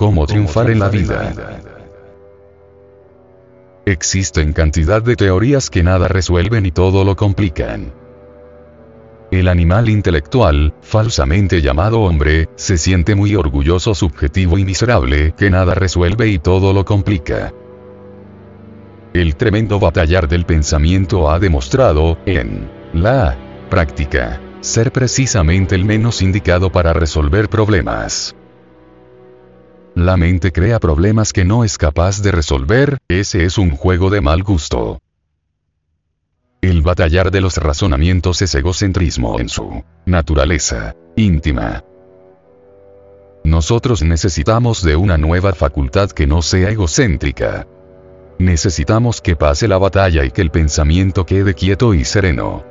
Cómo triunfar en la vida. Existen cantidad de teorías que nada resuelven y todo lo complican. El animal intelectual, falsamente llamado hombre, se siente muy orgulloso, subjetivo y miserable, que nada resuelve y todo lo complica. El tremendo batallar del pensamiento ha demostrado, en la práctica, ser precisamente el menos indicado para resolver problemas. La mente crea problemas que no es capaz de resolver, ese es un juego de mal gusto. El batallar de los razonamientos es egocentrismo en su naturaleza íntima. Nosotros necesitamos de una nueva facultad que no sea egocéntrica. Necesitamos que pase la batalla y que el pensamiento quede quieto y sereno.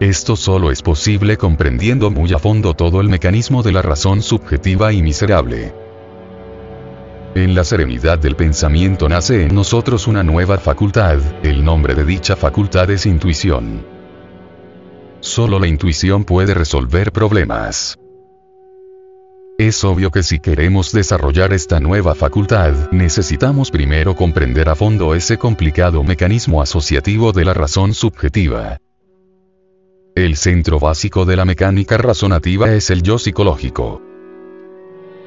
Esto solo es posible comprendiendo muy a fondo todo el mecanismo de la razón subjetiva y miserable. En la serenidad del pensamiento nace en nosotros una nueva facultad, el nombre de dicha facultad es intuición. Solo la intuición puede resolver problemas. Es obvio que si queremos desarrollar esta nueva facultad, necesitamos primero comprender a fondo ese complicado mecanismo asociativo de la razón subjetiva. El centro básico de la mecánica razonativa es el yo psicológico.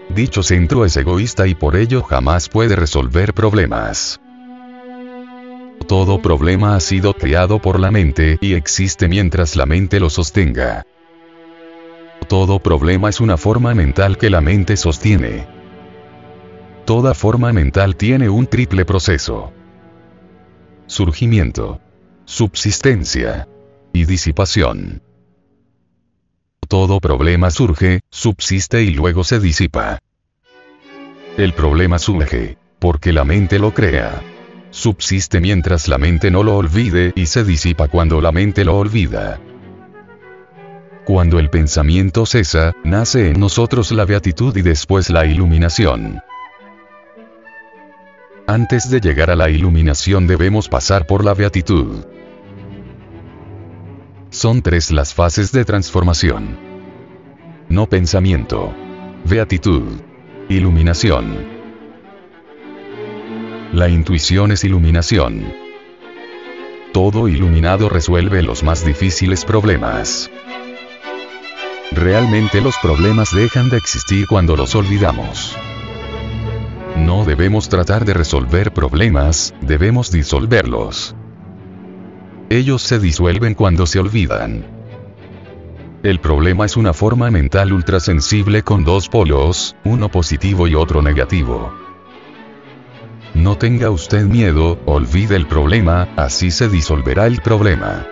Dicho centro es egoísta y por ello jamás puede resolver problemas. Todo problema ha sido creado por la mente y existe mientras la mente lo sostenga. Todo problema es una forma mental que la mente sostiene. Toda forma mental tiene un triple proceso. Surgimiento. Subsistencia. Y disipación. Todo problema surge, subsiste y luego se disipa. El problema surge, porque la mente lo crea. Subsiste mientras la mente no lo olvide y se disipa cuando la mente lo olvida. Cuando el pensamiento cesa, nace en nosotros la beatitud y después la iluminación. Antes de llegar a la iluminación debemos pasar por la beatitud. Son tres las fases de transformación. No pensamiento. Beatitud. Iluminación. La intuición es iluminación. Todo iluminado resuelve los más difíciles problemas. Realmente los problemas dejan de existir cuando los olvidamos. No debemos tratar de resolver problemas, debemos disolverlos. Ellos se disuelven cuando se olvidan. El problema es una forma mental ultrasensible con dos polos, uno positivo y otro negativo. No tenga usted miedo, olvide el problema, así se disolverá el problema.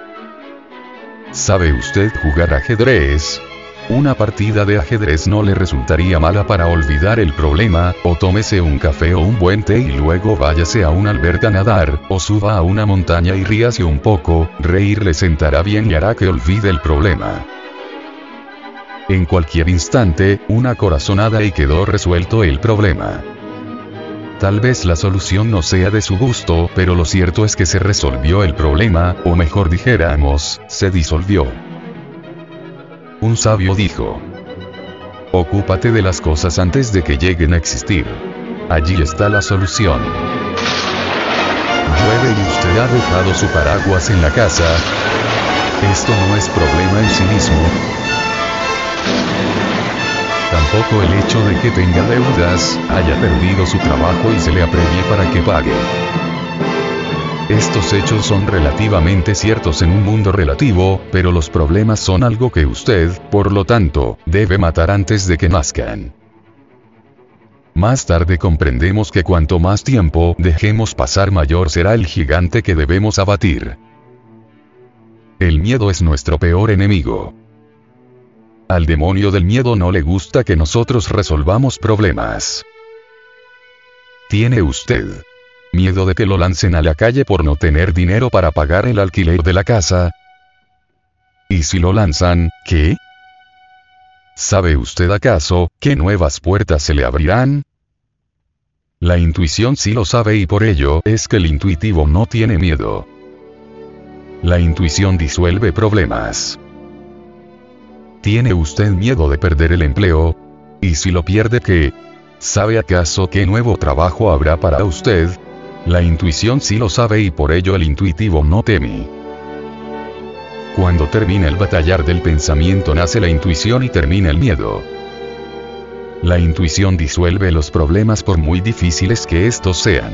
¿Sabe usted jugar ajedrez? Una partida de ajedrez no le resultaría mala para olvidar el problema, o tómese un café o un buen té y luego váyase a una alberca a nadar, o suba a una montaña y ríase un poco, reír le sentará bien y hará que olvide el problema. En cualquier instante, una corazonada y quedó resuelto el problema. Tal vez la solución no sea de su gusto, pero lo cierto es que se resolvió el problema, o mejor dijéramos, se disolvió. Un sabio dijo, Ocúpate de las cosas antes de que lleguen a existir. Allí está la solución. Llueve y usted ha dejado su paraguas en la casa. Esto no es problema en sí mismo. Tampoco el hecho de que tenga deudas, haya perdido su trabajo y se le apremie para que pague. Estos hechos son relativamente ciertos en un mundo relativo, pero los problemas son algo que usted, por lo tanto, debe matar antes de que nazcan. Más tarde comprendemos que cuanto más tiempo dejemos pasar mayor será el gigante que debemos abatir. El miedo es nuestro peor enemigo. Al demonio del miedo no le gusta que nosotros resolvamos problemas. ¿Tiene usted miedo de que lo lancen a la calle por no tener dinero para pagar el alquiler de la casa. ¿Y si lo lanzan, qué? ¿Sabe usted acaso, qué nuevas puertas se le abrirán? La intuición sí lo sabe y por ello es que el intuitivo no tiene miedo. La intuición disuelve problemas. ¿Tiene usted miedo de perder el empleo? ¿Y si lo pierde qué? ¿Sabe acaso qué nuevo trabajo habrá para usted? La intuición sí lo sabe y por ello el intuitivo no teme. Cuando termina el batallar del pensamiento nace la intuición y termina el miedo. La intuición disuelve los problemas por muy difíciles que estos sean.